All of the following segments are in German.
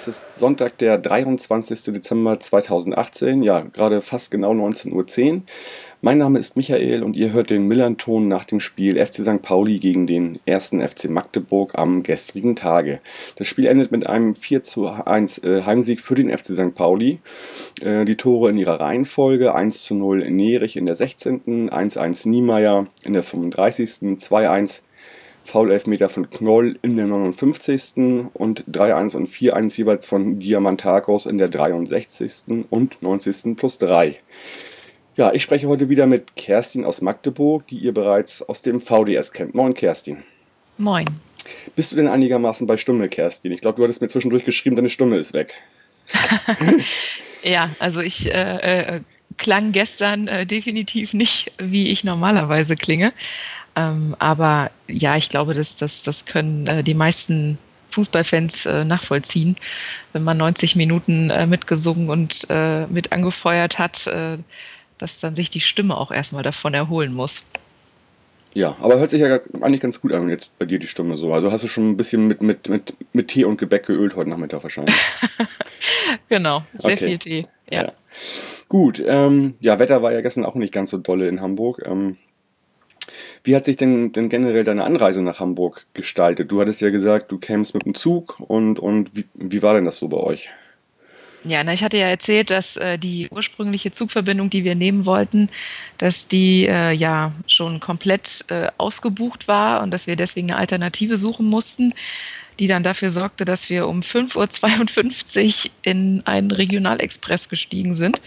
es ist Sonntag, der 23. Dezember 2018, ja, gerade fast genau 19.10 Uhr. Mein Name ist Michael und ihr hört den Millern-Ton nach dem Spiel FC St. Pauli gegen den 1. FC Magdeburg am gestrigen Tage. Das Spiel endet mit einem 4 zu 1 äh, Heimsieg für den FC St. Pauli. Äh, die Tore in ihrer Reihenfolge 1 zu 0 Nerich in der 16., 1-1 Niemeyer in der 35., 2-1 Foul-Elfmeter von Knoll in der 59. und 3-1 und 4-1 jeweils von Diamantakos in der 63. und 90. plus 3. Ja, ich spreche heute wieder mit Kerstin aus Magdeburg, die ihr bereits aus dem VDS kennt. Moin, Kerstin. Moin. Bist du denn einigermaßen bei Stimme, Kerstin? Ich glaube, du hattest mir zwischendurch geschrieben, deine Stimme ist weg. ja, also ich äh, äh, klang gestern äh, definitiv nicht, wie ich normalerweise klinge. Ähm, aber ja, ich glaube, dass das, das können äh, die meisten Fußballfans äh, nachvollziehen, wenn man 90 Minuten äh, mitgesungen und äh, mit angefeuert hat, äh, dass dann sich die Stimme auch erstmal davon erholen muss. Ja, aber hört sich ja eigentlich ganz gut an jetzt bei dir die Stimme so. Also hast du schon ein bisschen mit, mit, mit, mit Tee und Gebäck geölt heute Nachmittag wahrscheinlich. genau, sehr okay. viel Tee. Ja. ja. Gut, ähm, ja, Wetter war ja gestern auch nicht ganz so dolle in Hamburg. Ähm, wie hat sich denn, denn generell deine Anreise nach Hamburg gestaltet? Du hattest ja gesagt, du kämst mit dem Zug und, und wie, wie war denn das so bei euch? Ja, na, ich hatte ja erzählt, dass äh, die ursprüngliche Zugverbindung, die wir nehmen wollten, dass die äh, ja schon komplett äh, ausgebucht war und dass wir deswegen eine Alternative suchen mussten, die dann dafür sorgte, dass wir um 5.52 Uhr in einen Regionalexpress gestiegen sind,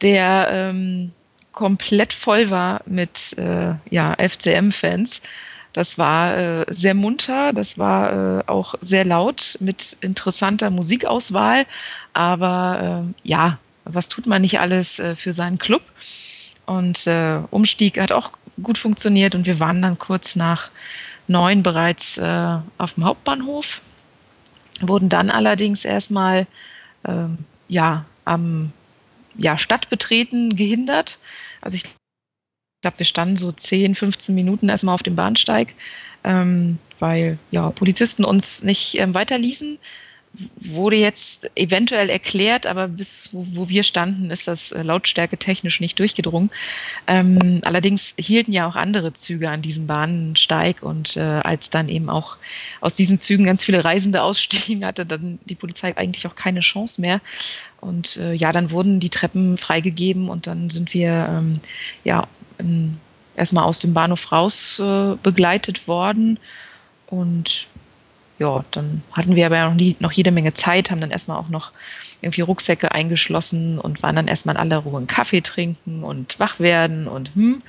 der ähm, komplett voll war mit äh, ja, FCM-Fans. Das war äh, sehr munter, das war äh, auch sehr laut mit interessanter Musikauswahl. Aber äh, ja, was tut man nicht alles äh, für seinen Club? Und äh, Umstieg hat auch gut funktioniert und wir waren dann kurz nach neun bereits auf dem Hauptbahnhof, wurden dann allerdings erstmal ähm, ja, am ja, Stadtbetreten gehindert also ich glaube, wir standen so 10, 15 Minuten erstmal auf dem Bahnsteig, ähm, weil ja Polizisten uns nicht ähm, weiterließen wurde jetzt eventuell erklärt, aber bis wo, wo wir standen, ist das äh, Lautstärke technisch nicht durchgedrungen. Ähm, allerdings hielten ja auch andere Züge an diesem Bahnsteig und äh, als dann eben auch aus diesen Zügen ganz viele Reisende ausstiegen, hatte dann die Polizei eigentlich auch keine Chance mehr. Und äh, ja, dann wurden die Treppen freigegeben und dann sind wir ähm, ja erstmal aus dem Bahnhof raus äh, begleitet worden und ja, dann hatten wir aber noch, nie, noch jede Menge Zeit, haben dann erstmal auch noch irgendwie Rucksäcke eingeschlossen und waren dann erstmal in aller Ruhe einen Kaffee trinken und wach werden und hm.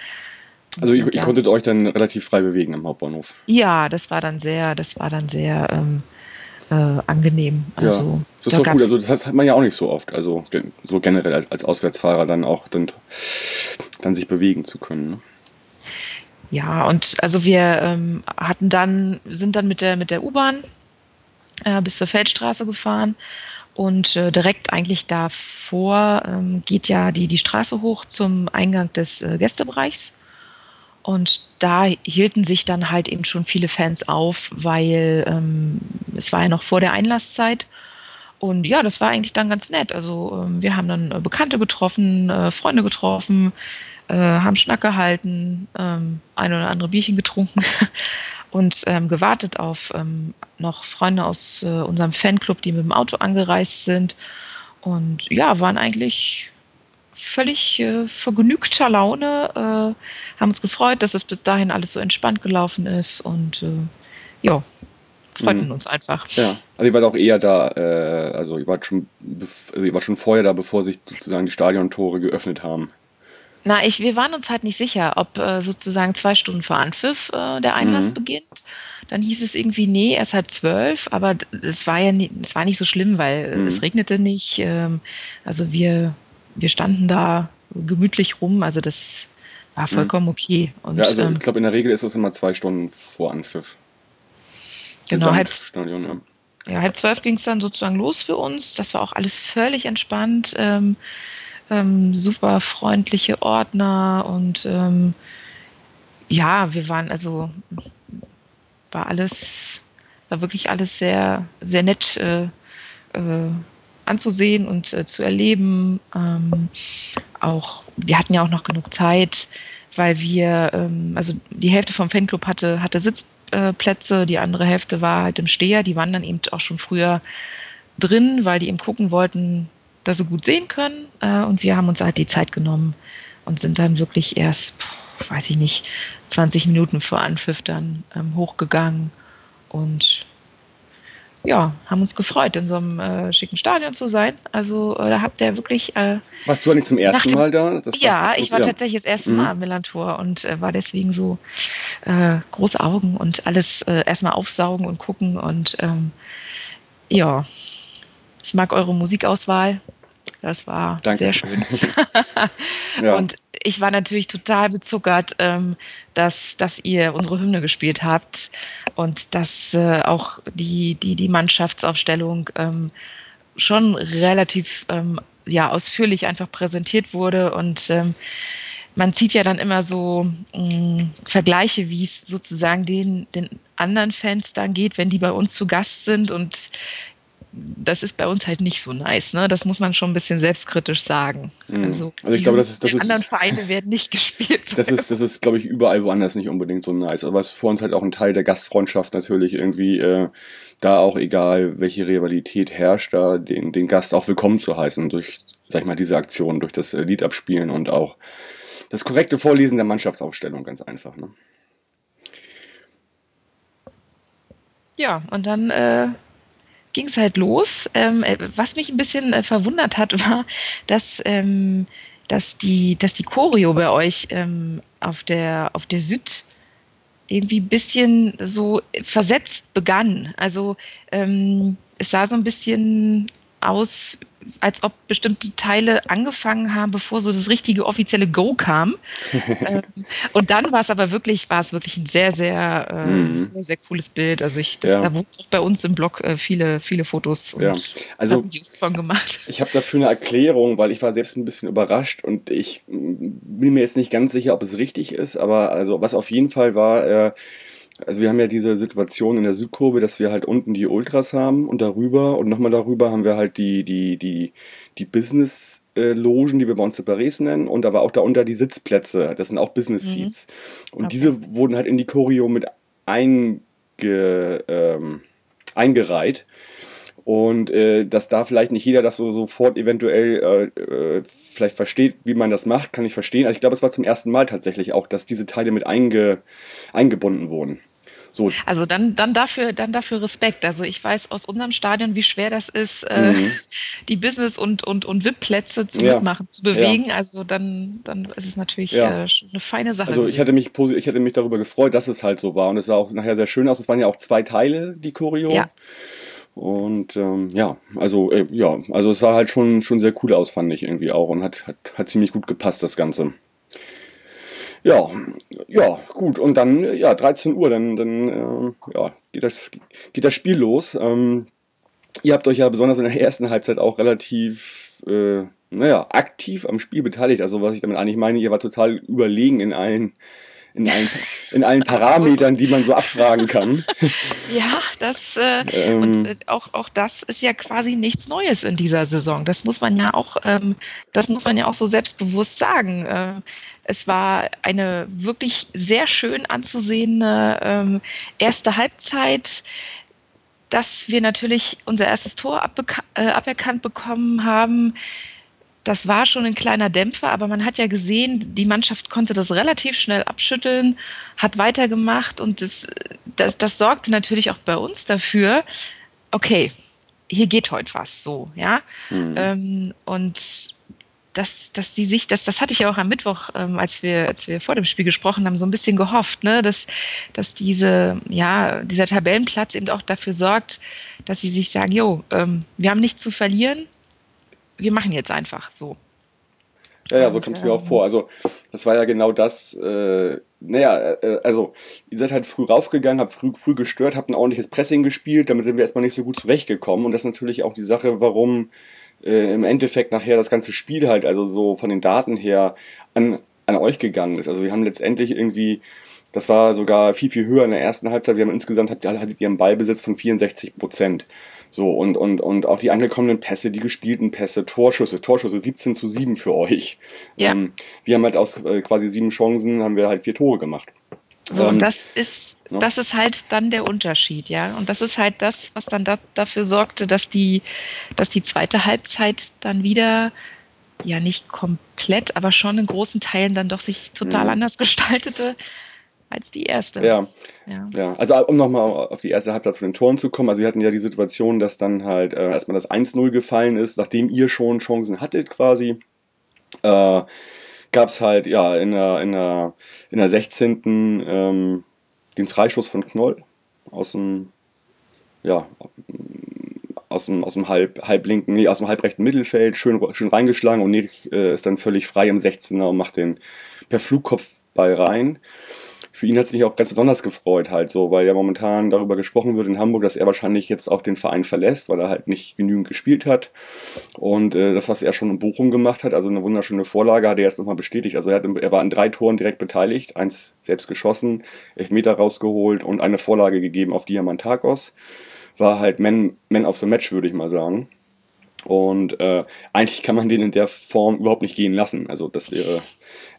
Also ihr, ihr konntet euch dann relativ frei bewegen am Hauptbahnhof. Ja, das war dann sehr, das war dann sehr ähm, äh, angenehm. Also, ja, das ist da doch gut. Also das hat man ja auch nicht so oft. Also so generell als, als Auswärtsfahrer dann auch dann, dann sich bewegen zu können. Ne? Ja, und also wir ähm, hatten dann, sind dann mit der, mit der U-Bahn äh, bis zur Feldstraße gefahren und äh, direkt eigentlich davor ähm, geht ja die, die Straße hoch zum Eingang des äh, Gästebereichs. Und da hielten sich dann halt eben schon viele Fans auf, weil ähm, es war ja noch vor der Einlasszeit. Und ja, das war eigentlich dann ganz nett. Also ähm, wir haben dann äh, Bekannte getroffen, äh, Freunde getroffen, äh, haben Schnack gehalten, ähm, ein oder andere Bierchen getrunken und ähm, gewartet auf ähm, noch Freunde aus äh, unserem Fanclub, die mit dem Auto angereist sind. Und ja, waren eigentlich völlig äh, vergnügter Laune, äh, haben uns gefreut, dass es bis dahin alles so entspannt gelaufen ist und äh, ja, freuten mhm. uns einfach. Ja, also ihr wart auch eher da, äh, also ihr wart schon, also ihr wart schon vorher da, bevor sich sozusagen die Stadiontore geöffnet haben. Na, ich, wir waren uns halt nicht sicher, ob äh, sozusagen zwei Stunden vor Anpfiff äh, der Einlass mhm. beginnt. Dann hieß es irgendwie, nee, erst halb zwölf, aber es war ja nie, es war nicht so schlimm, weil mhm. es regnete nicht. Ähm, also wir, wir standen da gemütlich rum, also das war mhm. vollkommen okay. Und, ja, also ähm, ich glaube, in der Regel ist es immer zwei Stunden vor Anpfiff. Genau, halb, Stadion, ja. ja halb zwölf ging es dann sozusagen los für uns. Das war auch alles völlig entspannt. Ähm, ähm, super freundliche Ordner und ähm, ja, wir waren also war alles war wirklich alles sehr sehr nett äh, äh, anzusehen und äh, zu erleben. Ähm, auch wir hatten ja auch noch genug Zeit, weil wir ähm, also die Hälfte vom Fanclub hatte hatte Sitzplätze, die andere Hälfte war halt im Steher. Die waren dann eben auch schon früher drin, weil die eben gucken wollten, dass sie gut sehen können. Äh, und wir haben uns halt die Zeit genommen und sind dann wirklich erst, weiß ich nicht, 20 Minuten vor Anpfiff dann ähm, hochgegangen und ja, haben uns gefreut, in so einem äh, schicken Stadion zu sein. Also äh, da habt ihr wirklich. Äh, Warst du nicht zum ersten dem, Mal da? Das ja, ich war ja. tatsächlich das erste Mal mhm. am Millantor und äh, war deswegen so äh, große Augen und alles äh, erstmal aufsaugen und gucken und ähm, ja, ich mag eure Musikauswahl. Das war Danke. sehr schön. ja. Und ich war natürlich total bezuckert, ähm, dass, dass ihr unsere Hymne gespielt habt und dass äh, auch die, die, die Mannschaftsaufstellung ähm, schon relativ ähm, ja, ausführlich einfach präsentiert wurde. Und man zieht ja dann immer so mh, mm, Vergleiche, wie es sozusagen den, den anderen Fans dann geht, wenn die bei uns zu Gast sind. Und das ist bei uns halt nicht so nice. Ne? Das muss man schon ein bisschen selbstkritisch sagen. Mhm. Also, also ich glaube, das ist, das ist, anderen Vereine werden nicht gespielt. Das ist, das ist, glaube ich, überall woanders nicht unbedingt so nice. Aber es ist für uns halt auch ein Teil der Gastfreundschaft natürlich irgendwie, äh, da auch egal, welche Rivalität herrscht, da den, den Gast auch willkommen zu heißen durch, sag ich mal, diese Aktion, durch das Lied abspielen und auch das korrekte Vorlesen der Mannschaftsaufstellung, ganz einfach. Ne? Ja, und dann äh, ging es halt los. Ähm, äh, was mich ein bisschen äh, verwundert hat, war, dass, ähm, dass, die, dass die Choreo bei euch ähm, auf, der, auf der Süd irgendwie ein bisschen so versetzt begann. Also ähm, es sah so ein bisschen aus, als ob bestimmte Teile angefangen haben, bevor so das richtige offizielle Go kam. ähm, und dann war es aber wirklich, war es wirklich ein sehr, sehr, äh, mhm. sehr, sehr cooles Bild. Also ich, das, ja. da wurden auch bei uns im Blog äh, viele, viele Fotos und ja. also, Videos von gemacht. Ich habe dafür eine Erklärung, weil ich war selbst ein bisschen überrascht und ich bin mir jetzt nicht ganz sicher, ob es richtig ist, aber also was auf jeden Fall war, äh, also wir haben ja diese Situation in der Südkurve, dass wir halt unten die Ultras haben und darüber und nochmal darüber haben wir halt die, die, die, die Business-Logen, die wir bei uns Separés nennen und aber auch darunter die Sitzplätze, das sind auch Business mhm. Seats. Mhm. Und okay. diese wurden halt in die Choreo mit einge, ähm, eingereiht. Und äh, dass da vielleicht nicht jeder das so sofort eventuell äh, äh, vielleicht versteht, wie man das macht, kann ich verstehen. Also ich glaube, es war zum ersten Mal tatsächlich auch, dass diese Teile mit einge, eingebunden wurden. So. Also dann, dann, dafür, dann dafür Respekt. Also ich weiß aus unserem Stadion, wie schwer das ist, äh, mhm. die Business- und, und, und VIP-Plätze zu ja. mitmachen, zu bewegen. Ja. Also dann, dann ist es natürlich ja. äh, eine feine Sache. Also ich hatte, mich, ich hatte mich darüber gefreut, dass es halt so war. Und es sah auch nachher sehr schön aus. Es waren ja auch zwei Teile, die Choreo. Ja. Und ähm, ja, also äh, ja, also es sah halt schon, schon sehr cool aus, fand ich irgendwie auch. Und hat, hat, hat ziemlich gut gepasst, das Ganze. Ja, ja, gut. Und dann, ja, 13 Uhr, dann, dann äh, ja, geht, das, geht das Spiel los. Ähm, ihr habt euch ja besonders in der ersten Halbzeit auch relativ, äh, naja, aktiv am Spiel beteiligt. Also was ich damit eigentlich meine, ihr war total überlegen in allen in allen, in allen Parametern, die man so abfragen kann. Ja, das äh, ähm, und äh, auch, auch das ist ja quasi nichts Neues in dieser Saison. Das muss man ja auch, ähm, das muss man ja auch so selbstbewusst sagen. Äh, es war eine wirklich sehr schön anzusehende ähm, erste Halbzeit dass wir natürlich unser erstes Tor äh, aberkannt bekommen haben das war schon ein kleiner Dämpfer, aber man hat ja gesehen, die Mannschaft konnte das relativ schnell abschütteln, hat weitergemacht und das, das, das sorgte natürlich auch bei uns dafür, okay, hier geht heute was so, ja. Mhm. Ähm, und dass, dass die sich, das, das hatte ich ja auch am Mittwoch, ähm, als wir, als wir vor dem Spiel gesprochen haben, so ein bisschen gehofft, ne, dass, dass diese, ja, dieser Tabellenplatz eben auch dafür sorgt, dass sie sich sagen, jo, ähm, wir haben nichts zu verlieren, wir machen jetzt einfach so. Ja, ja, so kommt es mir auch vor. Also, das war ja genau das. Äh, naja, äh, also, ihr seid halt früh raufgegangen, habt früh, früh gestört, habt ein ordentliches Pressing gespielt, damit sind wir erstmal nicht so gut zurechtgekommen. Und das ist natürlich auch die Sache, warum äh, im Endeffekt nachher das ganze Spiel halt, also so von den Daten her, an, an euch gegangen ist. Also wir haben letztendlich irgendwie, das war sogar viel, viel höher in der ersten Halbzeit. Wir haben insgesamt, hattet ihr einen Ballbesitz von 64 Prozent. So, und, und, und auch die angekommenen Pässe, die gespielten Pässe, Torschüsse, Torschüsse 17 zu 7 für euch. Ja. Ähm, wir haben halt aus äh, quasi sieben Chancen, haben wir halt vier Tore gemacht. So, ähm, und das ist, ja. das ist halt dann der Unterschied, ja. Und das ist halt das, was dann da, dafür sorgte, dass die, dass die zweite Halbzeit dann wieder, ja nicht komplett, aber schon in großen Teilen dann doch sich total mhm. anders gestaltete als die erste. Ja. ja. ja. Also um nochmal auf die erste Halbzeit zu den Toren zu kommen, also wir hatten ja die Situation, dass dann halt äh, erstmal das 1-0 gefallen ist, nachdem ihr schon Chancen hattet quasi. Äh, gab es halt ja in der, in der, in der 16. Ähm, den Freistoß von Knoll aus dem, ja, aus dem, aus dem halb, halblinken, nee, aus dem halbrechten Mittelfeld, schön, schön reingeschlagen und Nick äh, ist dann völlig frei im 16er und macht den per Flugkopfball rein für ihn hat es mich auch ganz besonders gefreut, halt so, weil ja momentan darüber gesprochen wird in Hamburg, dass er wahrscheinlich jetzt auch den Verein verlässt, weil er halt nicht genügend gespielt hat. Und äh, das, was er schon in Bochum gemacht hat, also eine wunderschöne Vorlage, hat er jetzt nochmal bestätigt. Also er, hat, er war an drei Toren direkt beteiligt, eins selbst geschossen, Elfmeter rausgeholt und eine Vorlage gegeben auf Diamantakos. War halt Man, Man of the Match, würde ich mal sagen. Und äh, eigentlich kann man den in der Form überhaupt nicht gehen lassen. Also das wäre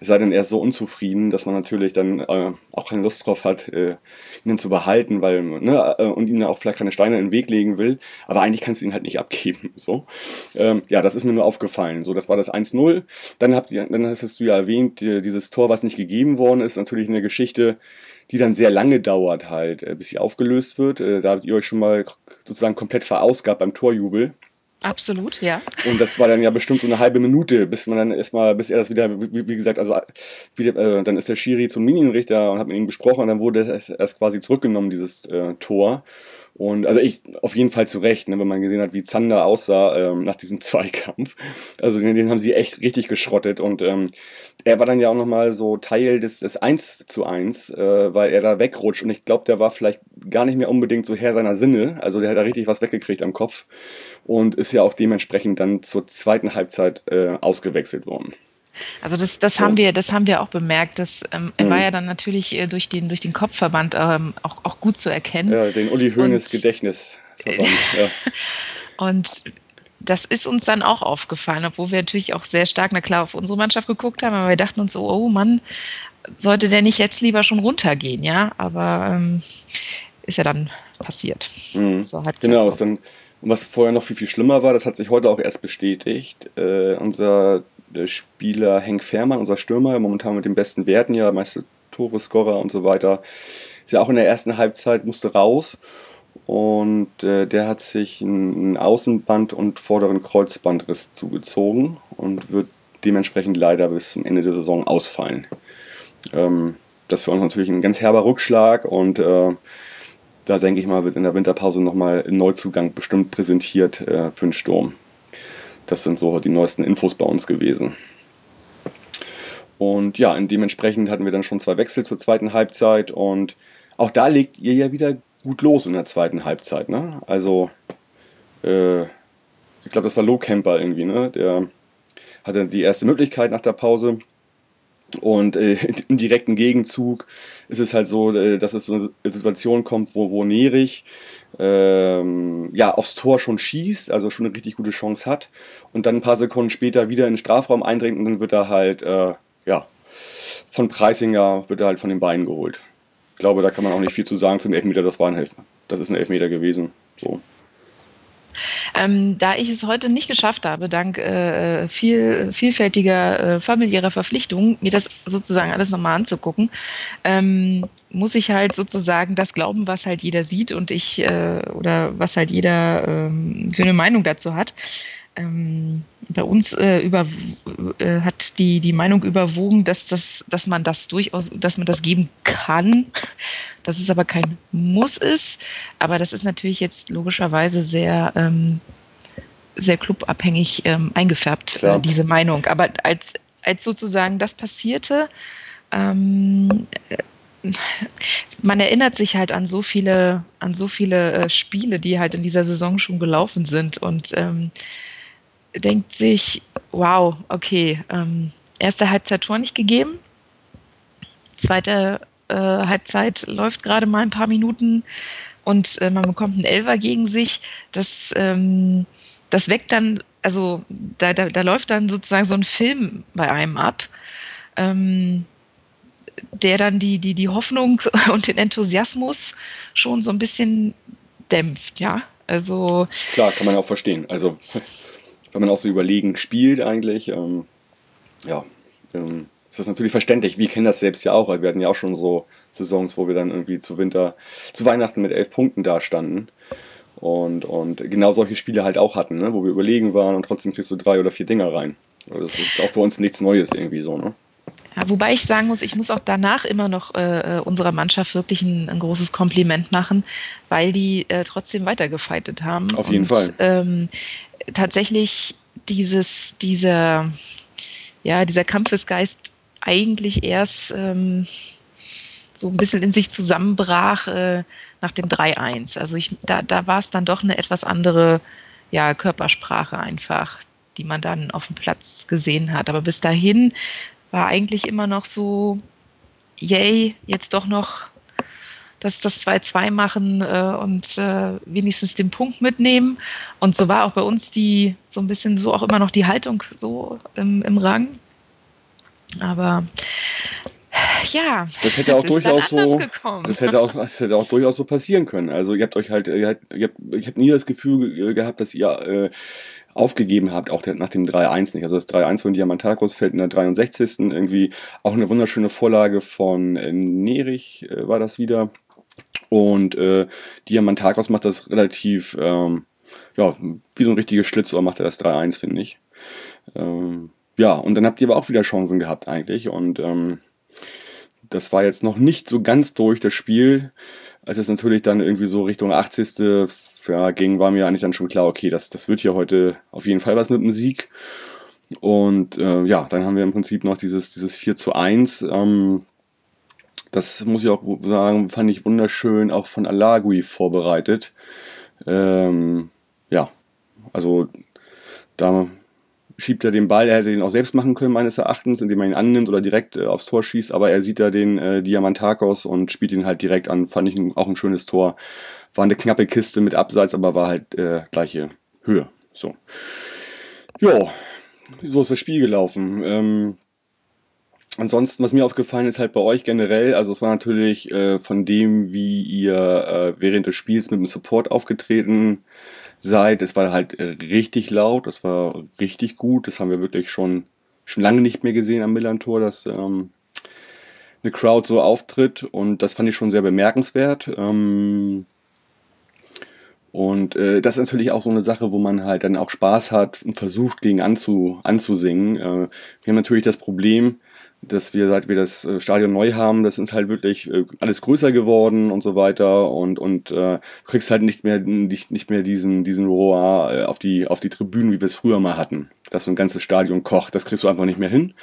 es sei denn, er ist so unzufrieden, dass man natürlich dann äh, auch keine Lust drauf hat, äh, ihn zu behalten, weil, ne, äh, und ihm auch vielleicht keine Steine in den Weg legen will. Aber eigentlich kannst du ihn halt nicht abgeben. So. Ähm, ja, das ist mir nur aufgefallen. So, das war das 1-0. Dann habt ihr, dann hast du ja erwähnt, dieses Tor, was nicht gegeben worden ist, natürlich eine Geschichte, die dann sehr lange dauert halt, äh, bis sie aufgelöst wird. Äh, da habt ihr euch schon mal sozusagen komplett verausgabt beim Torjubel. Absolut, ja. Und das war dann ja bestimmt so eine halbe Minute, bis man dann erstmal, bis er das wieder, wie, wie gesagt, also wie, äh, dann ist der Schiri zum Linienrichter und hat mit ihm gesprochen und dann wurde es erst quasi zurückgenommen, dieses äh, Tor. Und also ich auf jeden Fall zu Recht, ne, wenn man gesehen hat, wie Zander aussah ähm, nach diesem Zweikampf. Also den, den haben sie echt richtig geschrottet. Und ähm, er war dann ja auch nochmal so Teil des, des 1 zu 1, äh, weil er da wegrutscht. Und ich glaube, der war vielleicht gar nicht mehr unbedingt so Herr seiner Sinne. Also der hat da richtig was weggekriegt am Kopf. Und ist ja auch dementsprechend dann zur zweiten Halbzeit äh, ausgewechselt worden. Also das, das haben wir, das haben wir auch bemerkt. Das, ähm, mhm. war ja dann natürlich äh, durch den, durch den Kopfverband ähm, auch, auch gut zu erkennen. Ja, den Uli Hoeneß Gedächtnis. ja. Und das ist uns dann auch aufgefallen, obwohl wir natürlich auch sehr stark, na klar, auf unsere Mannschaft geguckt haben, aber wir dachten uns so, oh Mann, sollte der nicht jetzt lieber schon runtergehen, ja? Aber ähm, ist ja dann passiert. Mhm. So genau, dann, und was vorher noch viel, viel schlimmer war, das hat sich heute auch erst bestätigt. Äh, unser der Spieler Henk Fährmann, unser Stürmer, momentan mit den besten Werten, ja, meiste Tore, Scorer und so weiter, ist ja auch in der ersten Halbzeit, musste raus. Und äh, der hat sich einen Außenband und vorderen Kreuzbandriss zugezogen und wird dementsprechend leider bis zum Ende der Saison ausfallen. Ähm, das ist für uns natürlich ein ganz herber Rückschlag und äh, da denke ich mal, wird in der Winterpause nochmal ein Neuzugang bestimmt präsentiert äh, für den Sturm. Das sind so die neuesten Infos bei uns gewesen. Und ja, dementsprechend hatten wir dann schon zwei Wechsel zur zweiten Halbzeit und auch da legt ihr ja wieder gut los in der zweiten Halbzeit. Ne? Also, äh, ich glaube, das war Low Camper irgendwie, ne? Der hatte die erste Möglichkeit nach der Pause und äh, im direkten Gegenzug ist es halt so, äh, dass es so eine Situation kommt, wo, wo Nerich ähm, ja, aufs Tor schon schießt, also schon eine richtig gute Chance hat und dann ein paar Sekunden später wieder in den Strafraum eindringt und dann wird er halt, äh, ja, von Preisinger wird er halt von den Beinen geholt. Ich glaube, da kann man auch nicht viel zu sagen zum Elfmeter, das war ein Elfmeter. Das ist ein Elfmeter gewesen. So. Ähm, da ich es heute nicht geschafft habe, dank äh, viel, vielfältiger äh, familiärer Verpflichtungen, mir das sozusagen alles nochmal anzugucken, ähm, muss ich halt sozusagen das glauben, was halt jeder sieht und ich äh, oder was halt jeder ähm, für eine Meinung dazu hat ähm, bei uns äh, über, äh, hat die, die Meinung überwogen, dass, das, dass man das durchaus, dass man das geben kann, dass es aber kein Muss ist. Aber das ist natürlich jetzt logischerweise sehr, ähm, sehr clubabhängig ähm, eingefärbt, äh, diese Meinung. Aber als, als sozusagen das passierte, ähm, man erinnert sich halt an so viele, an so viele äh, Spiele, die halt in dieser Saison schon gelaufen sind und ähm, denkt sich, wow, okay, ähm, erste Halbzeit Tor nicht gegeben, zweite äh, Halbzeit läuft gerade mal ein paar Minuten und äh, man bekommt einen Elfer gegen sich. Das, ähm, das weckt dann, also da, da, da läuft dann sozusagen so ein Film bei einem ab. Ähm, der dann die, die, die Hoffnung und den Enthusiasmus schon so ein bisschen dämpft, ja. Also. Klar, kann man auch verstehen. Also, wenn man auch so überlegen spielt eigentlich, ähm, ja, ähm, ist das natürlich verständlich. Wir kennen das selbst ja auch. Wir hatten ja auch schon so Saisons, wo wir dann irgendwie zu Winter, zu Weihnachten mit elf Punkten dastanden. Und, und genau solche Spiele halt auch hatten, ne? wo wir überlegen waren und trotzdem kriegst du drei oder vier Dinger rein. Also das ist auch für uns nichts Neues irgendwie so, ne? Ja, wobei ich sagen muss, ich muss auch danach immer noch äh, äh, unserer Mannschaft wirklich ein, ein, großes Kompliment machen, weil die äh, trotzdem weitergefeitet haben. Auf jeden und, Fall. Ähm, tatsächlich dieses, dieser, ja, dieser Kampfesgeist eigentlich erst ähm, so ein bisschen in sich zusammenbrach äh, nach dem 3-1. Also ich, da, da war es dann doch eine etwas andere ja, Körpersprache einfach, die man dann auf dem Platz gesehen hat. Aber bis dahin war eigentlich immer noch so, yay, jetzt doch noch das, das 2-2 machen äh, und äh, wenigstens den Punkt mitnehmen. Und so war auch bei uns die, so ein bisschen so auch immer noch die Haltung so im, im Rang. Aber ja, das hätte auch durchaus so, das hätte auch, das hätte auch durchaus so passieren können. Also ihr habt euch halt, ihr habt, ihr habt, ich habe nie das Gefühl gehabt, dass ihr äh, aufgegeben habt, auch nach dem 3-1 nicht. Also das 3-1 von Diamantakos fällt in der 63. irgendwie auch eine wunderschöne Vorlage von äh, Nerich äh, war das wieder. Und äh, Diamantakos macht das relativ, ähm, ja, wie so ein richtiges Schlitzohr macht er das 3-1, finde ich. Ähm, ja, und dann habt ihr aber auch wieder Chancen gehabt eigentlich. Und ähm, das war jetzt noch nicht so ganz durch das Spiel. Als es natürlich dann irgendwie so Richtung 80 ja, ging, war mir eigentlich dann schon klar, okay, das, das wird hier heute auf jeden Fall was mit dem Sieg. Und äh, ja, dann haben wir im Prinzip noch dieses, dieses 4 zu 1. Ähm, das muss ich auch sagen, fand ich wunderschön, auch von Alagui vorbereitet. Ähm, ja, also da schiebt er den Ball, er hätte ihn auch selbst machen können, meines Erachtens, indem er ihn annimmt oder direkt äh, aufs Tor schießt, aber er sieht da den äh, Diamantakos und spielt ihn halt direkt an. Fand ich auch ein schönes Tor. War eine knappe Kiste mit Abseits, aber war halt äh, gleiche Höhe. So. Ja, so ist das Spiel gelaufen. Ähm, ansonsten, was mir aufgefallen ist halt bei euch generell, also es war natürlich äh, von dem, wie ihr äh, während des Spiels mit dem Support aufgetreten seid. Es war halt richtig laut, es war richtig gut. Das haben wir wirklich schon, schon lange nicht mehr gesehen am Millantor, dass ähm, eine Crowd so auftritt und das fand ich schon sehr bemerkenswert. Ähm, und äh, das ist natürlich auch so eine Sache, wo man halt dann auch Spaß hat und versucht, gegen anzu, anzusingen. Äh, wir haben natürlich das Problem, dass wir, seit wir das äh, Stadion neu haben, das ist halt wirklich äh, alles größer geworden und so weiter und und äh, kriegst halt nicht mehr nicht, nicht mehr diesen diesen Roar äh, auf die auf die Tribünen, wie wir es früher mal hatten, dass so ein ganzes Stadion kocht, das kriegst du einfach nicht mehr hin.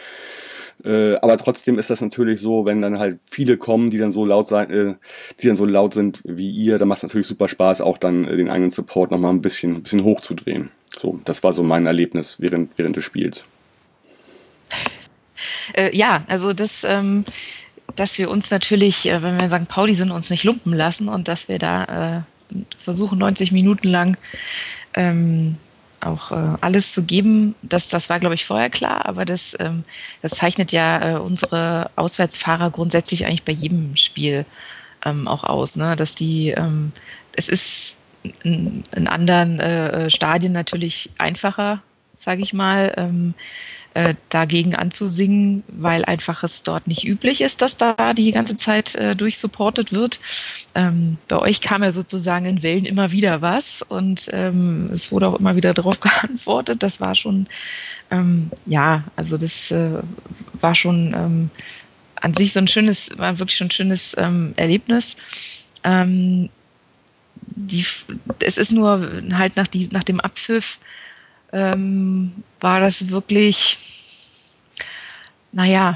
Äh, aber trotzdem ist das natürlich so, wenn dann halt viele kommen, die dann so laut sein, äh, die dann so laut sind wie ihr, dann macht es natürlich super Spaß, auch dann äh, den eigenen Support nochmal ein bisschen, ein bisschen hochzudrehen. So, das war so mein Erlebnis während, während des Spiels. Äh, ja, also das, ähm, dass wir uns natürlich, äh, wenn wir in St. Pauli sind, uns nicht lumpen lassen und dass wir da äh, versuchen, 90 Minuten lang ähm, auch äh, alles zu geben, das, das war, glaube ich, vorher klar, aber das, ähm, das zeichnet ja äh, unsere Auswärtsfahrer grundsätzlich eigentlich bei jedem Spiel ähm, auch aus, ne? dass die, ähm, es ist in, in anderen äh, Stadien natürlich einfacher, sage ich mal. Ähm, äh, dagegen anzusingen, weil einfach es dort nicht üblich ist, dass da die ganze Zeit äh, durchsupportet wird. Ähm, bei euch kam ja sozusagen in Wellen immer wieder was und ähm, es wurde auch immer wieder darauf geantwortet. Das war schon, ähm, ja, also das äh, war schon ähm, an sich so ein schönes, war wirklich schon ein schönes ähm, Erlebnis. Die, es ist nur halt nach, die, nach dem Abpfiff ähm, war das wirklich, naja,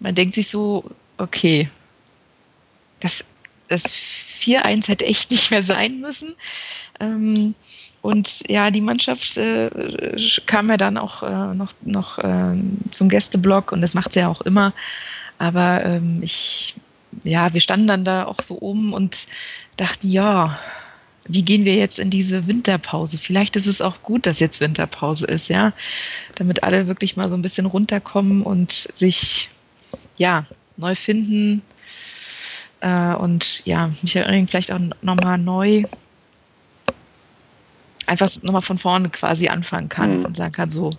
man denkt sich so, okay, das, das 4-1 hätte echt nicht mehr sein müssen. Ähm, und ja, die Mannschaft äh, kam ja dann auch äh, noch, noch äh, zum Gästeblock und das macht sie ja auch immer. Aber ähm, ich, ja, wir standen dann da auch so oben und dachten, ja, wie gehen wir jetzt in diese Winterpause? Vielleicht ist es auch gut, dass jetzt Winterpause ist, ja, damit alle wirklich mal so ein bisschen runterkommen und sich, ja, neu finden äh, und ja, Michael Oenning vielleicht auch nochmal neu einfach nochmal von vorne quasi anfangen kann mhm. und sagen kann, so,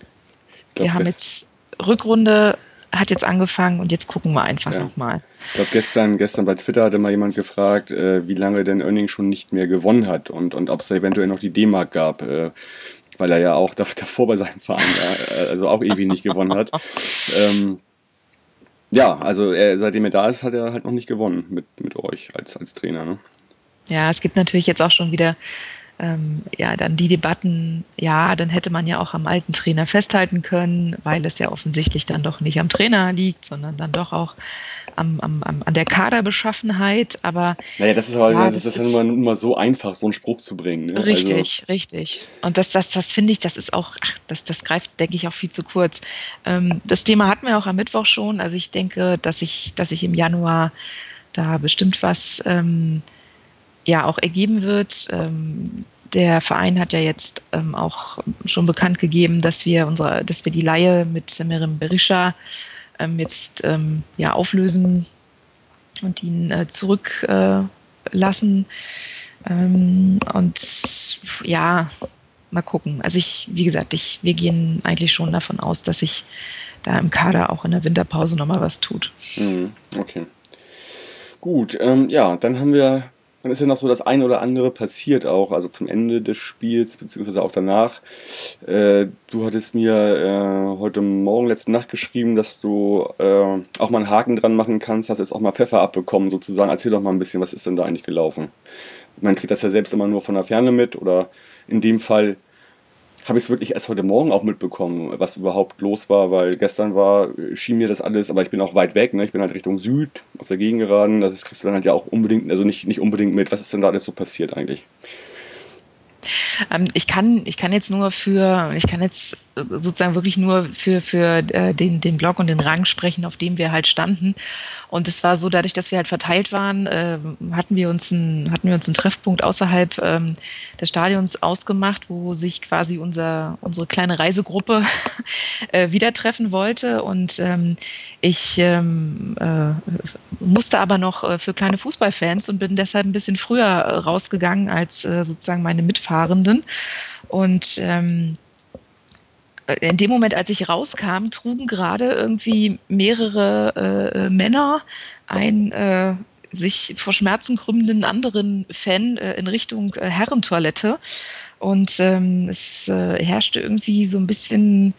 glaub, wir haben jetzt Rückrunde hat jetzt angefangen und jetzt gucken wir einfach ja. nochmal. Ich glaube, gestern, gestern bei Twitter hatte mal jemand gefragt, äh, wie lange denn Oenning schon nicht mehr gewonnen hat und, und ob es da eventuell noch die D-Mark gab, äh, weil er ja auch davor bei seinem Verein äh, also auch ewig nicht gewonnen hat. Ähm, ja, also er, seitdem er da ist, hat er halt noch nicht gewonnen mit, mit euch als, als Trainer. Ne? Ja, es gibt natürlich jetzt auch schon wieder ähm, ja, dann die Debatten, ja, dann hätte man ja auch am alten Trainer festhalten können, weil es ja offensichtlich dann doch nicht am Trainer liegt, sondern dann doch auch am, am, am, an der Kaderbeschaffenheit. Aber naja, das ist aber ja, das, das ist ja nun mal so einfach, so einen Spruch zu bringen. Ne? Richtig, also. richtig. Und das, das, das finde ich, das ist auch, ach, das, das greift, denke ich, auch viel zu kurz. Ähm, das Thema hatten wir auch am Mittwoch schon. Also ich denke, dass ich, dass ich im Januar da bestimmt was ähm, ja auch ergeben wird. Ähm, der Verein hat ja jetzt ähm, auch schon bekannt gegeben, dass wir unsere, dass wir die Laie mit Merim Berisha ähm, jetzt ähm, ja auflösen und ihn äh, zurücklassen. Äh, und ja, mal gucken. Also ich, wie gesagt, ich, wir gehen eigentlich schon davon aus, dass sich da im Kader auch in der Winterpause nochmal was tut. Mhm, okay. Gut, ähm, ja, dann haben wir dann ist ja noch so das eine oder andere passiert auch, also zum Ende des Spiels, beziehungsweise auch danach. Äh, du hattest mir äh, heute Morgen, letzte Nacht geschrieben, dass du äh, auch mal einen Haken dran machen kannst, hast jetzt auch mal Pfeffer abbekommen sozusagen. Erzähl doch mal ein bisschen, was ist denn da eigentlich gelaufen? Man kriegt das ja selbst immer nur von der Ferne mit oder in dem Fall habe ich es wirklich erst heute Morgen auch mitbekommen, was überhaupt los war, weil gestern war, schien mir das alles, aber ich bin auch weit weg, ne? ich bin halt Richtung Süd, auf der Gegend geraten, das kriegst du dann halt ja auch unbedingt, also nicht, nicht unbedingt mit. Was ist denn da alles so passiert eigentlich? Ähm, ich, kann, ich kann jetzt nur für, ich kann jetzt sozusagen wirklich nur für, für äh, den, den Blog und den Rang sprechen, auf dem wir halt standen. Und es war so, dadurch, dass wir halt verteilt waren, äh, hatten, wir uns ein, hatten wir uns einen Treffpunkt außerhalb ähm, des Stadions ausgemacht, wo sich quasi unser, unsere kleine Reisegruppe äh, wieder treffen wollte. Und ähm, ich ähm, äh, musste aber noch äh, für kleine Fußballfans und bin deshalb ein bisschen früher rausgegangen als äh, sozusagen meine Mitfahrenden. Und ähm, äh, in dem Moment, als ich rauskam, trugen gerade irgendwie mehrere äh, Männer ein äh, sich vor Schmerzen krümmenden anderen Fan äh, in Richtung äh, Herrentoilette. Und ähm, es äh, herrschte irgendwie so ein bisschen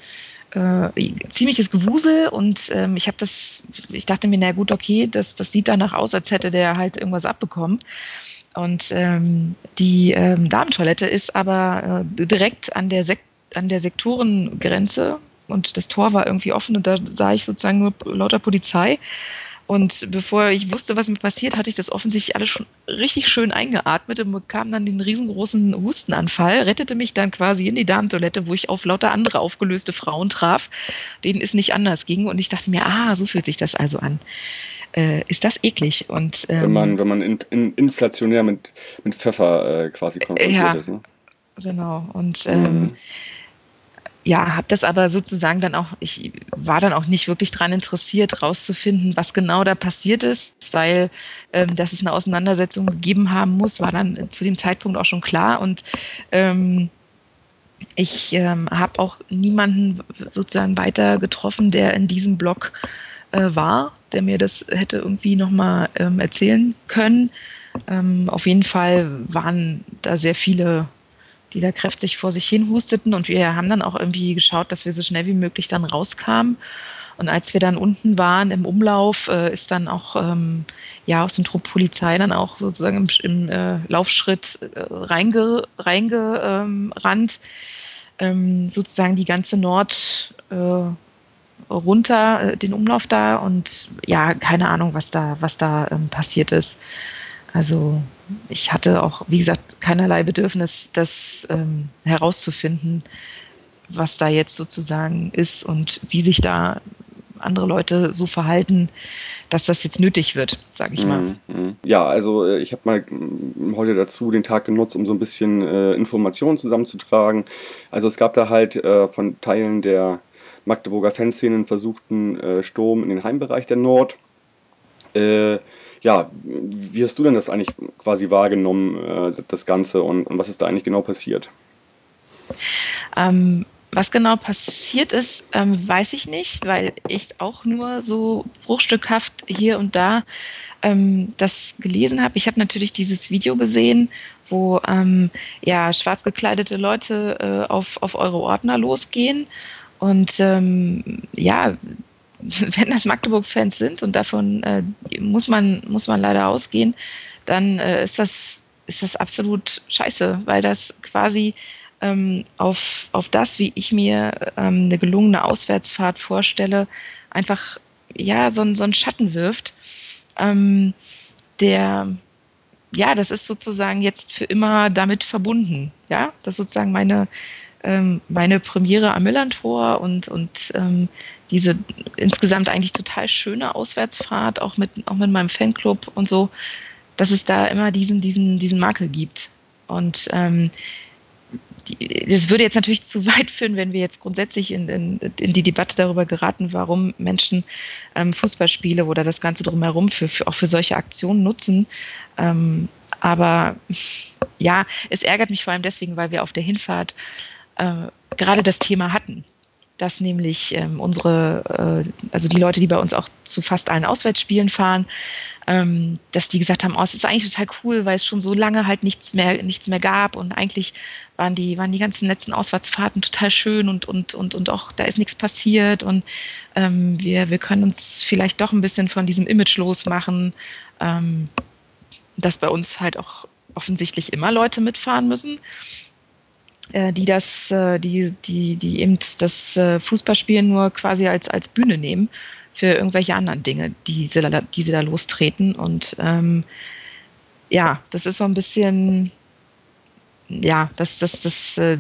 ziemliches Gewusel und ähm, ich habe das, ich dachte mir, na gut, okay, das, das sieht danach aus, als hätte der halt irgendwas abbekommen. Und ähm, die ähm, Damentoilette ist aber äh, direkt an der Sek an der Sektorengrenze und das Tor war irgendwie offen und da sah ich sozusagen nur lauter Polizei. Und bevor ich wusste, was mir passiert, hatte ich das offensichtlich alles schon richtig schön eingeatmet und bekam dann den riesengroßen Hustenanfall, rettete mich dann quasi in die Damentoilette, wo ich auf lauter andere aufgelöste Frauen traf, denen es nicht anders ging. Und ich dachte mir, ah, so fühlt sich das also an. Äh, ist das eklig. Und, ähm, wenn man, wenn man in, in, inflationär mit, mit Pfeffer äh, quasi konfrontiert ja, ist. Ne? Genau. Und ähm, mhm ja, habe das aber sozusagen dann auch, ich war dann auch nicht wirklich daran interessiert, rauszufinden, was genau da passiert ist, weil ähm, dass es eine Auseinandersetzung gegeben haben muss, war dann zu dem Zeitpunkt auch schon klar. Und ähm, ich ähm, habe auch niemanden sozusagen weiter getroffen, der in diesem Blog äh, war, der mir das hätte irgendwie nochmal ähm, erzählen können. Ähm, auf jeden Fall waren da sehr viele die da kräftig vor sich hin husteten. Und wir haben dann auch irgendwie geschaut, dass wir so schnell wie möglich dann rauskamen. Und als wir dann unten waren im Umlauf, äh, ist dann auch ähm, ja aus dem Trupp Polizei dann auch sozusagen im, im äh, Laufschritt äh, reinge, reingerannt, ähm, sozusagen die ganze Nord äh, runter, äh, den Umlauf da und ja, keine Ahnung, was da, was da ähm, passiert ist. Also ich hatte auch, wie gesagt, keinerlei Bedürfnis, das ähm, herauszufinden, was da jetzt sozusagen ist und wie sich da andere Leute so verhalten, dass das jetzt nötig wird, sage ich mal. Mhm, mhm. Ja, also äh, ich habe mal mm, heute dazu den Tag genutzt, um so ein bisschen äh, Informationen zusammenzutragen. Also es gab da halt äh, von Teilen der Magdeburger Fanszenen versuchten äh, Sturm in den Heimbereich der Nord. Ja, wie hast du denn das eigentlich quasi wahrgenommen, äh, das Ganze, und, und was ist da eigentlich genau passiert? Ähm, was genau passiert ist, ähm, weiß ich nicht, weil ich auch nur so bruchstückhaft hier und da ähm, das gelesen habe. Ich habe natürlich dieses Video gesehen, wo ähm, ja schwarz gekleidete Leute äh, auf, auf eure Ordner losgehen. Und ähm, ja, wenn das Magdeburg-Fans sind und davon äh, muss, man, muss man leider ausgehen, dann äh, ist, das, ist das absolut scheiße, weil das quasi ähm, auf, auf das, wie ich mir ähm, eine gelungene Auswärtsfahrt vorstelle, einfach ja so, so einen Schatten wirft, ähm, der ja, das ist sozusagen jetzt für immer damit verbunden. Ja, das ist sozusagen meine, ähm, meine Premiere am Millantor und, und ähm, diese insgesamt eigentlich total schöne Auswärtsfahrt, auch mit, auch mit meinem Fanclub und so, dass es da immer diesen, diesen, diesen Makel gibt. Und ähm, die, das würde jetzt natürlich zu weit führen, wenn wir jetzt grundsätzlich in, in, in die Debatte darüber geraten, warum Menschen ähm, Fußballspiele oder das Ganze drumherum für, für, auch für solche Aktionen nutzen. Ähm, aber ja, es ärgert mich vor allem deswegen, weil wir auf der Hinfahrt äh, gerade das Thema hatten dass nämlich ähm, unsere, äh, also die Leute, die bei uns auch zu fast allen Auswärtsspielen fahren, ähm, dass die gesagt haben, oh, es ist eigentlich total cool, weil es schon so lange halt nichts mehr, nichts mehr gab und eigentlich waren die, waren die ganzen letzten Auswärtsfahrten total schön und, und, und, und auch da ist nichts passiert und ähm, wir, wir können uns vielleicht doch ein bisschen von diesem Image losmachen, ähm, dass bei uns halt auch offensichtlich immer Leute mitfahren müssen die das, äh, die, die, die eben das äh, Fußballspielen nur quasi als, als Bühne nehmen für irgendwelche anderen Dinge, die sie da, die sie da lostreten. Und ähm, ja, das ist so ein bisschen, ja, das, das, das äh,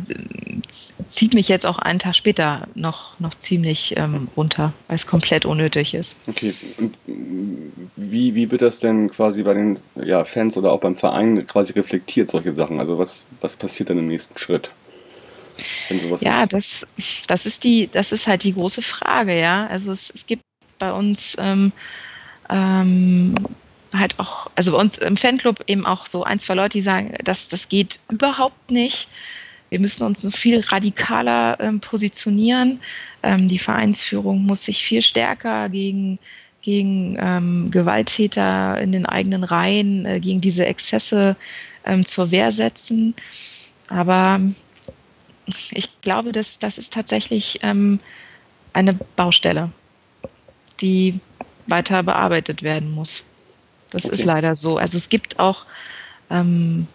zieht mich jetzt auch einen Tag später noch, noch ziemlich ähm, runter, weil es komplett unnötig ist. Okay, und wie, wie wird das denn quasi bei den ja, Fans oder auch beim Verein quasi reflektiert, solche Sachen? Also was, was passiert dann im nächsten Schritt? ja, ist? das, das ist die, das ist halt die große Frage, ja. Also es, es gibt bei uns ähm, ähm, halt auch, also bei uns im Fanclub eben auch so ein, zwei Leute, die sagen, dass das geht überhaupt nicht. Wir müssen uns noch viel radikaler ähm, positionieren. Ähm, die Vereinsführung muss sich viel stärker gegen, gegen ähm, Gewalttäter in den eigenen Reihen, äh, gegen diese Exzesse ähm, zur Wehr setzen. Aber ich glaube, dass das ist tatsächlich ähm, eine Baustelle, die weiter bearbeitet werden muss. Das okay. ist leider so. Also es gibt auch, ähm,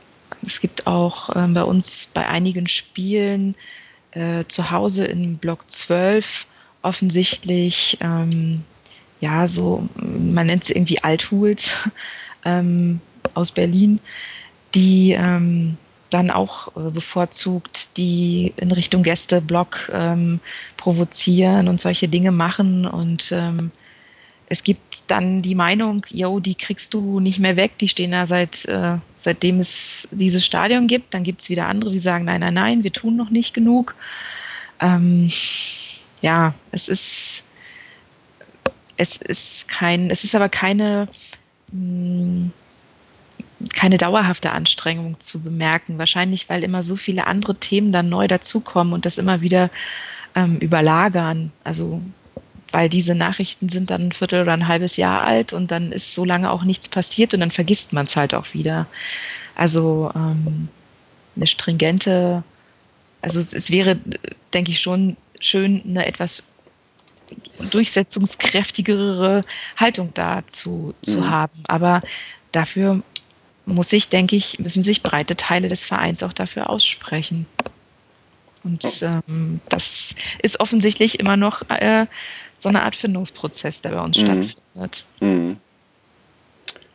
es gibt auch ähm, bei uns bei einigen Spielen äh, zu Hause in Block 12 offensichtlich, ähm, ja, so, man nennt es irgendwie Althools ähm, aus Berlin, die ähm, dann auch äh, bevorzugt die in Richtung Gästeblock ähm, provozieren und solche Dinge machen. Und es gibt dann die Meinung, yo, die kriegst du nicht mehr weg, die stehen da seit äh, seitdem es dieses Stadion gibt. Dann gibt es wieder andere, die sagen, nein, nein, nein, wir tun noch nicht genug. Ähm, ja, es ist es ist kein, es ist aber keine mh, hm, keine dauerhafte Anstrengung zu bemerken. Wahrscheinlich, weil immer so viele andere Themen dann neu dazukommen und das immer wieder ähm, überlagern. Also weil diese Nachrichten sind dann ein Viertel oder ein halbes Jahr alt und dann ist so lange auch nichts passiert und dann vergisst man es halt auch wieder. Also ähm, eine stringente, also es, es wäre, denke ich, schon schön, eine etwas durchsetzungskräftigere Haltung da zu, mhm. haben. Aber dafür muss sich, denke ich, müssen sich breite Teile des Vereins auch dafür aussprechen. Und ähm, das ist offensichtlich immer noch äh, so eine Art Findungsprozess, der bei uns mhm. stattfindet. Mhm.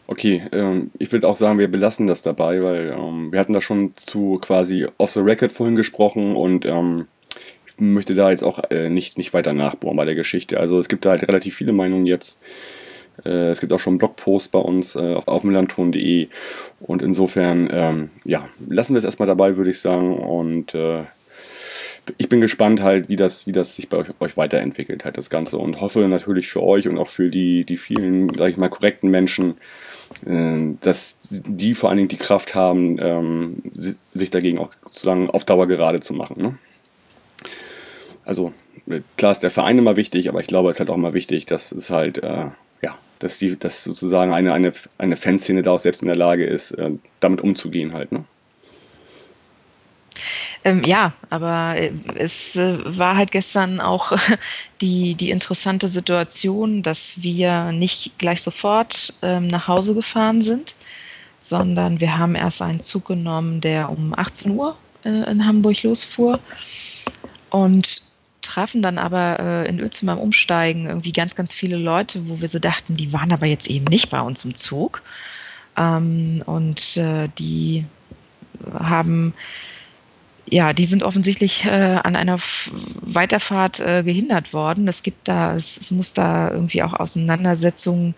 Okay, ähm, ich würde auch sagen, wir belassen das dabei, weil ähm, wir hatten da schon zu quasi off the record vorhin gesprochen und ähm, ich möchte da jetzt auch äh, nicht, nicht weiter nachbohren bei der Geschichte. Also es gibt da halt relativ viele Meinungen jetzt. Äh, es gibt auch schon Blogposts bei uns äh, auf, auf melanton.de und insofern, ähm, ja, lassen wir es erstmal dabei, würde ich sagen und äh, ich bin gespannt halt, wie das, wie das sich bei euch, euch weiterentwickelt halt, das Ganze. Und hoffe natürlich für euch und auch für die, die vielen, sag ich mal, korrekten Menschen, äh, dass die vor allen Dingen die Kraft haben, ähm, sich dagegen auch sozusagen auf Dauer gerade zu machen. Ne? Also äh, klar ist der Verein immer wichtig, aber ich glaube, es ist halt auch immer wichtig, dass es halt, äh, ja, dass die, dass sozusagen eine, eine, eine Fanszene da auch selbst in der Lage ist, äh, damit umzugehen halt. Ne? Ähm, ja, aber äh, es äh, war halt gestern auch die, die interessante Situation, dass wir nicht gleich sofort ähm, nach Hause gefahren sind, sondern wir haben erst einen Zug genommen, der um 18 Uhr äh, in Hamburg losfuhr und trafen dann aber äh, in Uelzen beim Umsteigen irgendwie ganz, ganz viele Leute, wo wir so dachten, die waren aber jetzt eben nicht bei uns im Zug. Ähm, und äh, die haben ja, die sind offensichtlich äh, an einer F Weiterfahrt äh, gehindert worden. Es gibt da, es, es, muss da irgendwie auch Auseinandersetzungen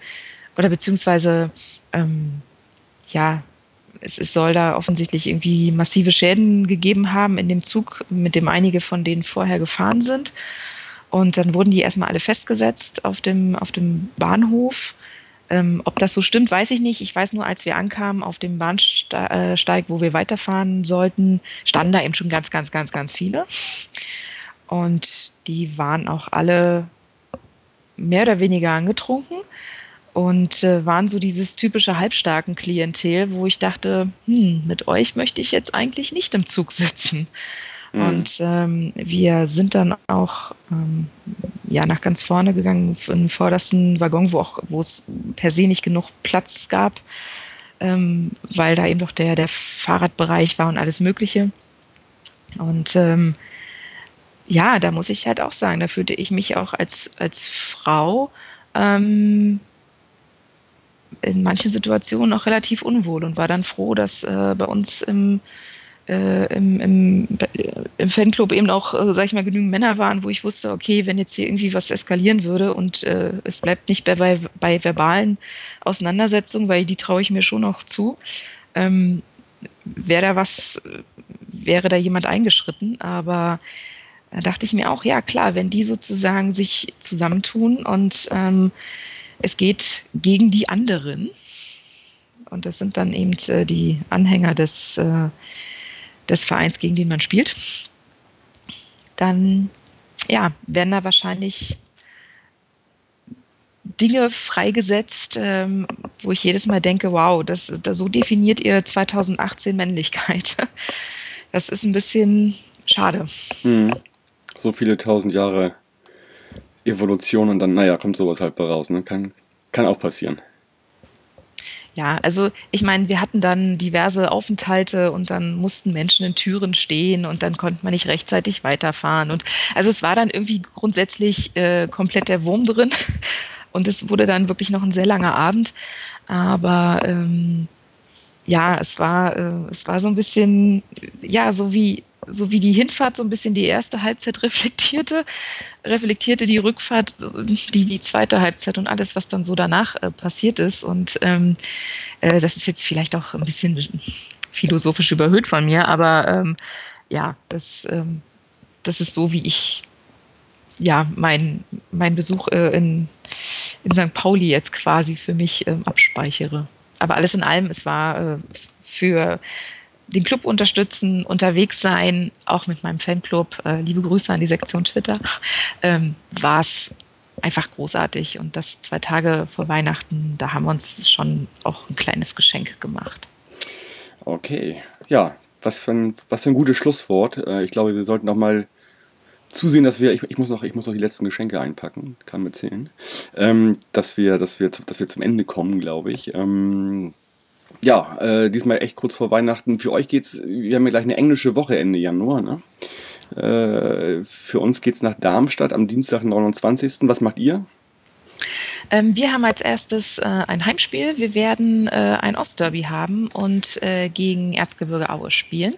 oder beziehungsweise, ähm, ja, es, es, soll da offensichtlich irgendwie massive Schäden gegeben haben in dem Zug, mit dem einige von denen vorher gefahren sind. Und dann wurden die erstmal alle festgesetzt auf dem, auf dem Bahnhof. Ähm, ob das so stimmt, weiß ich nicht. Ich weiß nur, als wir ankamen auf dem Bahnsteig, wo wir weiterfahren sollten, standen da eben schon ganz, ganz, ganz, ganz viele. Und die waren auch alle mehr oder weniger angetrunken und äh, waren so dieses typische halbstarken Klientel, wo ich dachte, hm, mit euch möchte ich jetzt eigentlich nicht im Zug sitzen. Mhm. Und ähm, wir sind dann auch ähm, ja, nach ganz vorne gegangen, in den vordersten Waggon, wo, auch, wo es per se nicht genug Platz gab, ähm, weil da eben doch der, der Fahrradbereich war und alles Mögliche. Und ähm, ja, da muss ich halt auch sagen, da fühlte ich mich auch als, als Frau ähm, in manchen Situationen auch relativ unwohl und war dann froh, dass äh, bei uns im äh, im, im, im, Fanclub eben auch, äh, sag ich mal, genügend Männer waren, wo ich wusste, okay, wenn jetzt hier irgendwie was eskalieren würde und äh, es bleibt nicht bei, bei, bei, verbalen Auseinandersetzungen, weil die traue ich mir schon noch zu, ähm, wäre da was, wäre da jemand eingeschritten, aber da dachte ich mir auch, ja klar, wenn die sozusagen sich zusammentun und ähm, es geht gegen die anderen, und das sind dann eben äh, die Anhänger des äh, des Vereins, gegen den man spielt, dann ja, werden da wahrscheinlich Dinge freigesetzt, ähm, wo ich jedes Mal denke, wow, das, das, so definiert ihr 2018 Männlichkeit. Das ist ein bisschen schade. Mhm. So viele tausend Jahre Evolution und dann, naja, kommt sowas halt raus. Ne? Kann, kann auch passieren. Ja, also ich meine, wir hatten dann diverse Aufenthalte und dann mussten Menschen in Türen stehen und dann konnte man nicht rechtzeitig weiterfahren. Und also es war dann irgendwie grundsätzlich äh, komplett der Wurm drin. Und es wurde dann wirklich noch ein sehr langer Abend. Aber ähm, ja, es war, äh, es war so ein bisschen, ja, so wie so wie die Hinfahrt so ein bisschen die erste Halbzeit reflektierte, reflektierte die Rückfahrt die, die zweite Halbzeit und alles, was dann so danach äh, passiert ist. Und ähm, äh, das ist jetzt vielleicht auch ein bisschen philosophisch überhöht von mir, aber ähm, ja, das, ähm, das ist so, wie ich ja mein, mein Besuch äh, in, in St. Pauli jetzt quasi für mich ähm, abspeichere. Aber alles in allem, es war äh, für den Club unterstützen, unterwegs sein, auch mit meinem Fanclub. Äh, liebe Grüße an die Sektion Twitter. Ähm, War es einfach großartig. Und das zwei Tage vor Weihnachten, da haben wir uns schon auch ein kleines Geschenk gemacht. Okay, ja, was für ein, was für ein gutes Schlusswort. Äh, ich glaube, wir sollten noch mal zusehen, dass wir, ich, ich, muss noch, ich muss noch die letzten Geschenke einpacken, kann mir zählen, ähm, dass wir, dass wir, dass wir zum Ende kommen, glaube ich. Ähm, ja, äh, diesmal echt kurz vor Weihnachten. Für euch geht's, wir haben ja gleich eine englische Woche Ende Januar, ne? Äh, für uns geht's nach Darmstadt am Dienstag, 29. Was macht ihr? Ähm, wir haben als erstes äh, ein Heimspiel. Wir werden äh, ein Ostderby haben und äh, gegen Erzgebirge Aue spielen.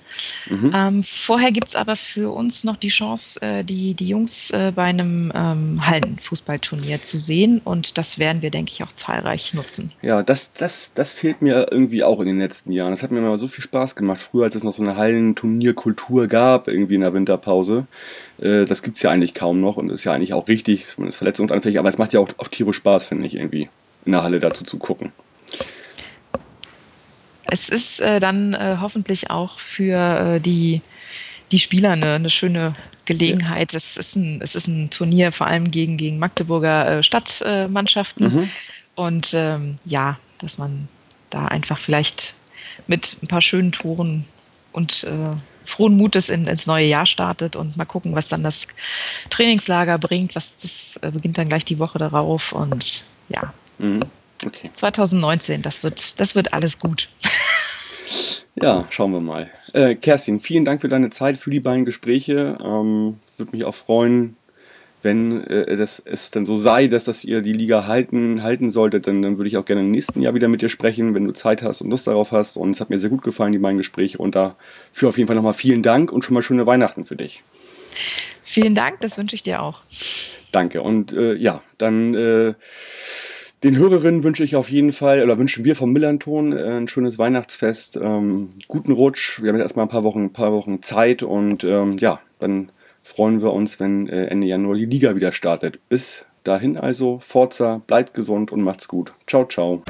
Mhm. Ähm, vorher gibt es aber für uns noch die Chance, äh, die, die Jungs äh, bei einem ähm, Hallenfußballturnier zu sehen und das werden wir, denke ich, auch zahlreich nutzen. Ja, das, das, das fehlt mir irgendwie auch in den letzten Jahren. Das hat mir immer so viel Spaß gemacht, früher als es noch so eine Hallenturnierkultur gab, irgendwie in der Winterpause. Äh, das gibt es ja eigentlich kaum noch und ist ja eigentlich auch richtig, man ist verletzungsanfällig, aber es macht ja auch auf tierisch Spaß, finde ich, irgendwie in der Halle dazu zu gucken. Es ist äh, dann äh, hoffentlich auch für äh, die, die Spieler eine, eine schöne Gelegenheit. Ja. Es, ist ein, es ist ein Turnier vor allem gegen, gegen Magdeburger äh, Stadtmannschaften. Mhm. Und ähm, ja, dass man da einfach vielleicht mit ein paar schönen Toren und äh, frohen Mutes in, ins neue Jahr startet und mal gucken, was dann das Trainingslager bringt. Was das äh, beginnt dann gleich die Woche darauf und ja. Mhm. Okay. 2019, das wird, das wird alles gut. Ja, schauen wir mal. Äh, Kerstin, vielen Dank für deine Zeit, für die beiden Gespräche. Ähm, Würde mich auch freuen, wenn äh, das, es dann so sei, dass das ihr die Liga halten, halten solltet, dann, dann würde ich auch gerne im nächsten Jahr wieder mit dir sprechen, wenn du Zeit hast und Lust darauf hast. Und es hat mir sehr gut gefallen, die beiden Gespräche. Und dafür auf jeden Fall nochmal vielen Dank und schon mal schöne Weihnachten für dich. Vielen Dank, das wünsche ich dir auch. Danke. Und äh, ja, dann äh, den Hörerinnen wünsche ich auf jeden Fall, oder wünschen wir vom Millanton äh, ein schönes Weihnachtsfest, ähm, guten Rutsch. Wir haben jetzt erstmal ein paar Wochen, ein paar Wochen Zeit und ähm, ja, dann freuen wir uns, wenn äh, Ende Januar die Liga wieder startet. Bis dahin also, Forza, bleibt gesund und macht's gut. Ciao, ciao.